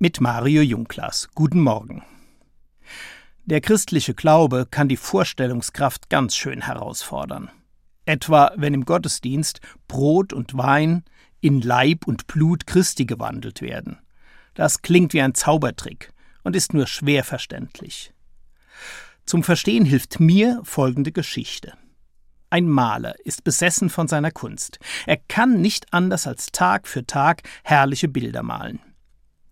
mit Mario Jungklas. Guten Morgen. Der christliche Glaube kann die Vorstellungskraft ganz schön herausfordern. Etwa wenn im Gottesdienst Brot und Wein in Leib und Blut Christi gewandelt werden. Das klingt wie ein Zaubertrick und ist nur schwer verständlich. Zum Verstehen hilft mir folgende Geschichte. Ein Maler ist besessen von seiner Kunst. Er kann nicht anders als Tag für Tag herrliche Bilder malen.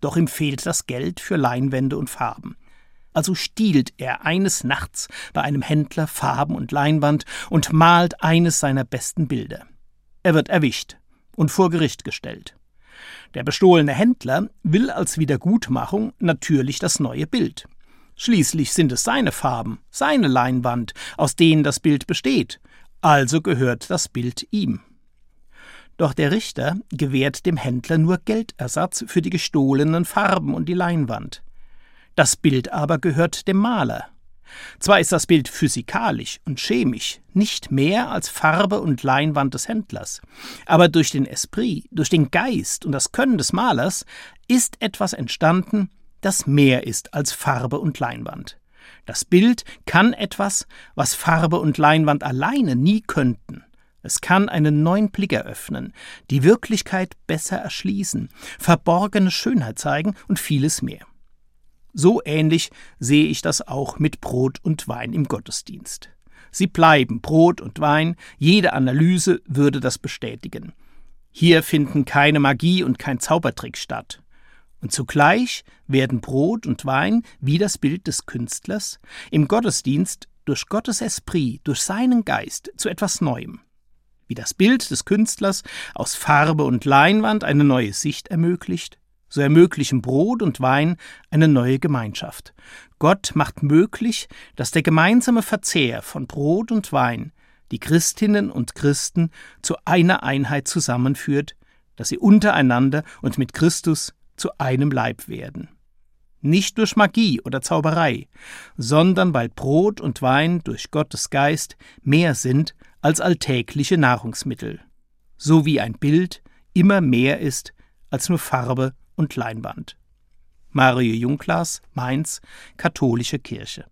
Doch ihm fehlt das Geld für Leinwände und Farben. Also stiehlt er eines Nachts bei einem Händler Farben und Leinwand und malt eines seiner besten Bilder. Er wird erwischt und vor Gericht gestellt. Der bestohlene Händler will als Wiedergutmachung natürlich das neue Bild. Schließlich sind es seine Farben, seine Leinwand, aus denen das Bild besteht, also gehört das Bild ihm. Doch der Richter gewährt dem Händler nur Geldersatz für die gestohlenen Farben und die Leinwand. Das Bild aber gehört dem Maler. Zwar ist das Bild physikalisch und chemisch nicht mehr als Farbe und Leinwand des Händlers, aber durch den Esprit, durch den Geist und das Können des Malers ist etwas entstanden, das mehr ist als Farbe und Leinwand. Das Bild kann etwas, was Farbe und Leinwand alleine nie könnten. Es kann einen neuen Blick eröffnen, die Wirklichkeit besser erschließen, verborgene Schönheit zeigen und vieles mehr. So ähnlich sehe ich das auch mit Brot und Wein im Gottesdienst. Sie bleiben Brot und Wein, jede Analyse würde das bestätigen. Hier finden keine Magie und kein Zaubertrick statt. Und zugleich werden Brot und Wein, wie das Bild des Künstlers, im Gottesdienst durch Gottes Esprit, durch seinen Geist zu etwas Neuem wie das Bild des Künstlers aus Farbe und Leinwand eine neue Sicht ermöglicht, so ermöglichen Brot und Wein eine neue Gemeinschaft. Gott macht möglich, dass der gemeinsame Verzehr von Brot und Wein die Christinnen und Christen zu einer Einheit zusammenführt, dass sie untereinander und mit Christus zu einem Leib werden. Nicht durch Magie oder Zauberei, sondern weil Brot und Wein durch Gottes Geist mehr sind als alltägliche Nahrungsmittel, so wie ein Bild immer mehr ist als nur Farbe und Leinwand. Mario Junglas, Mainz, Katholische Kirche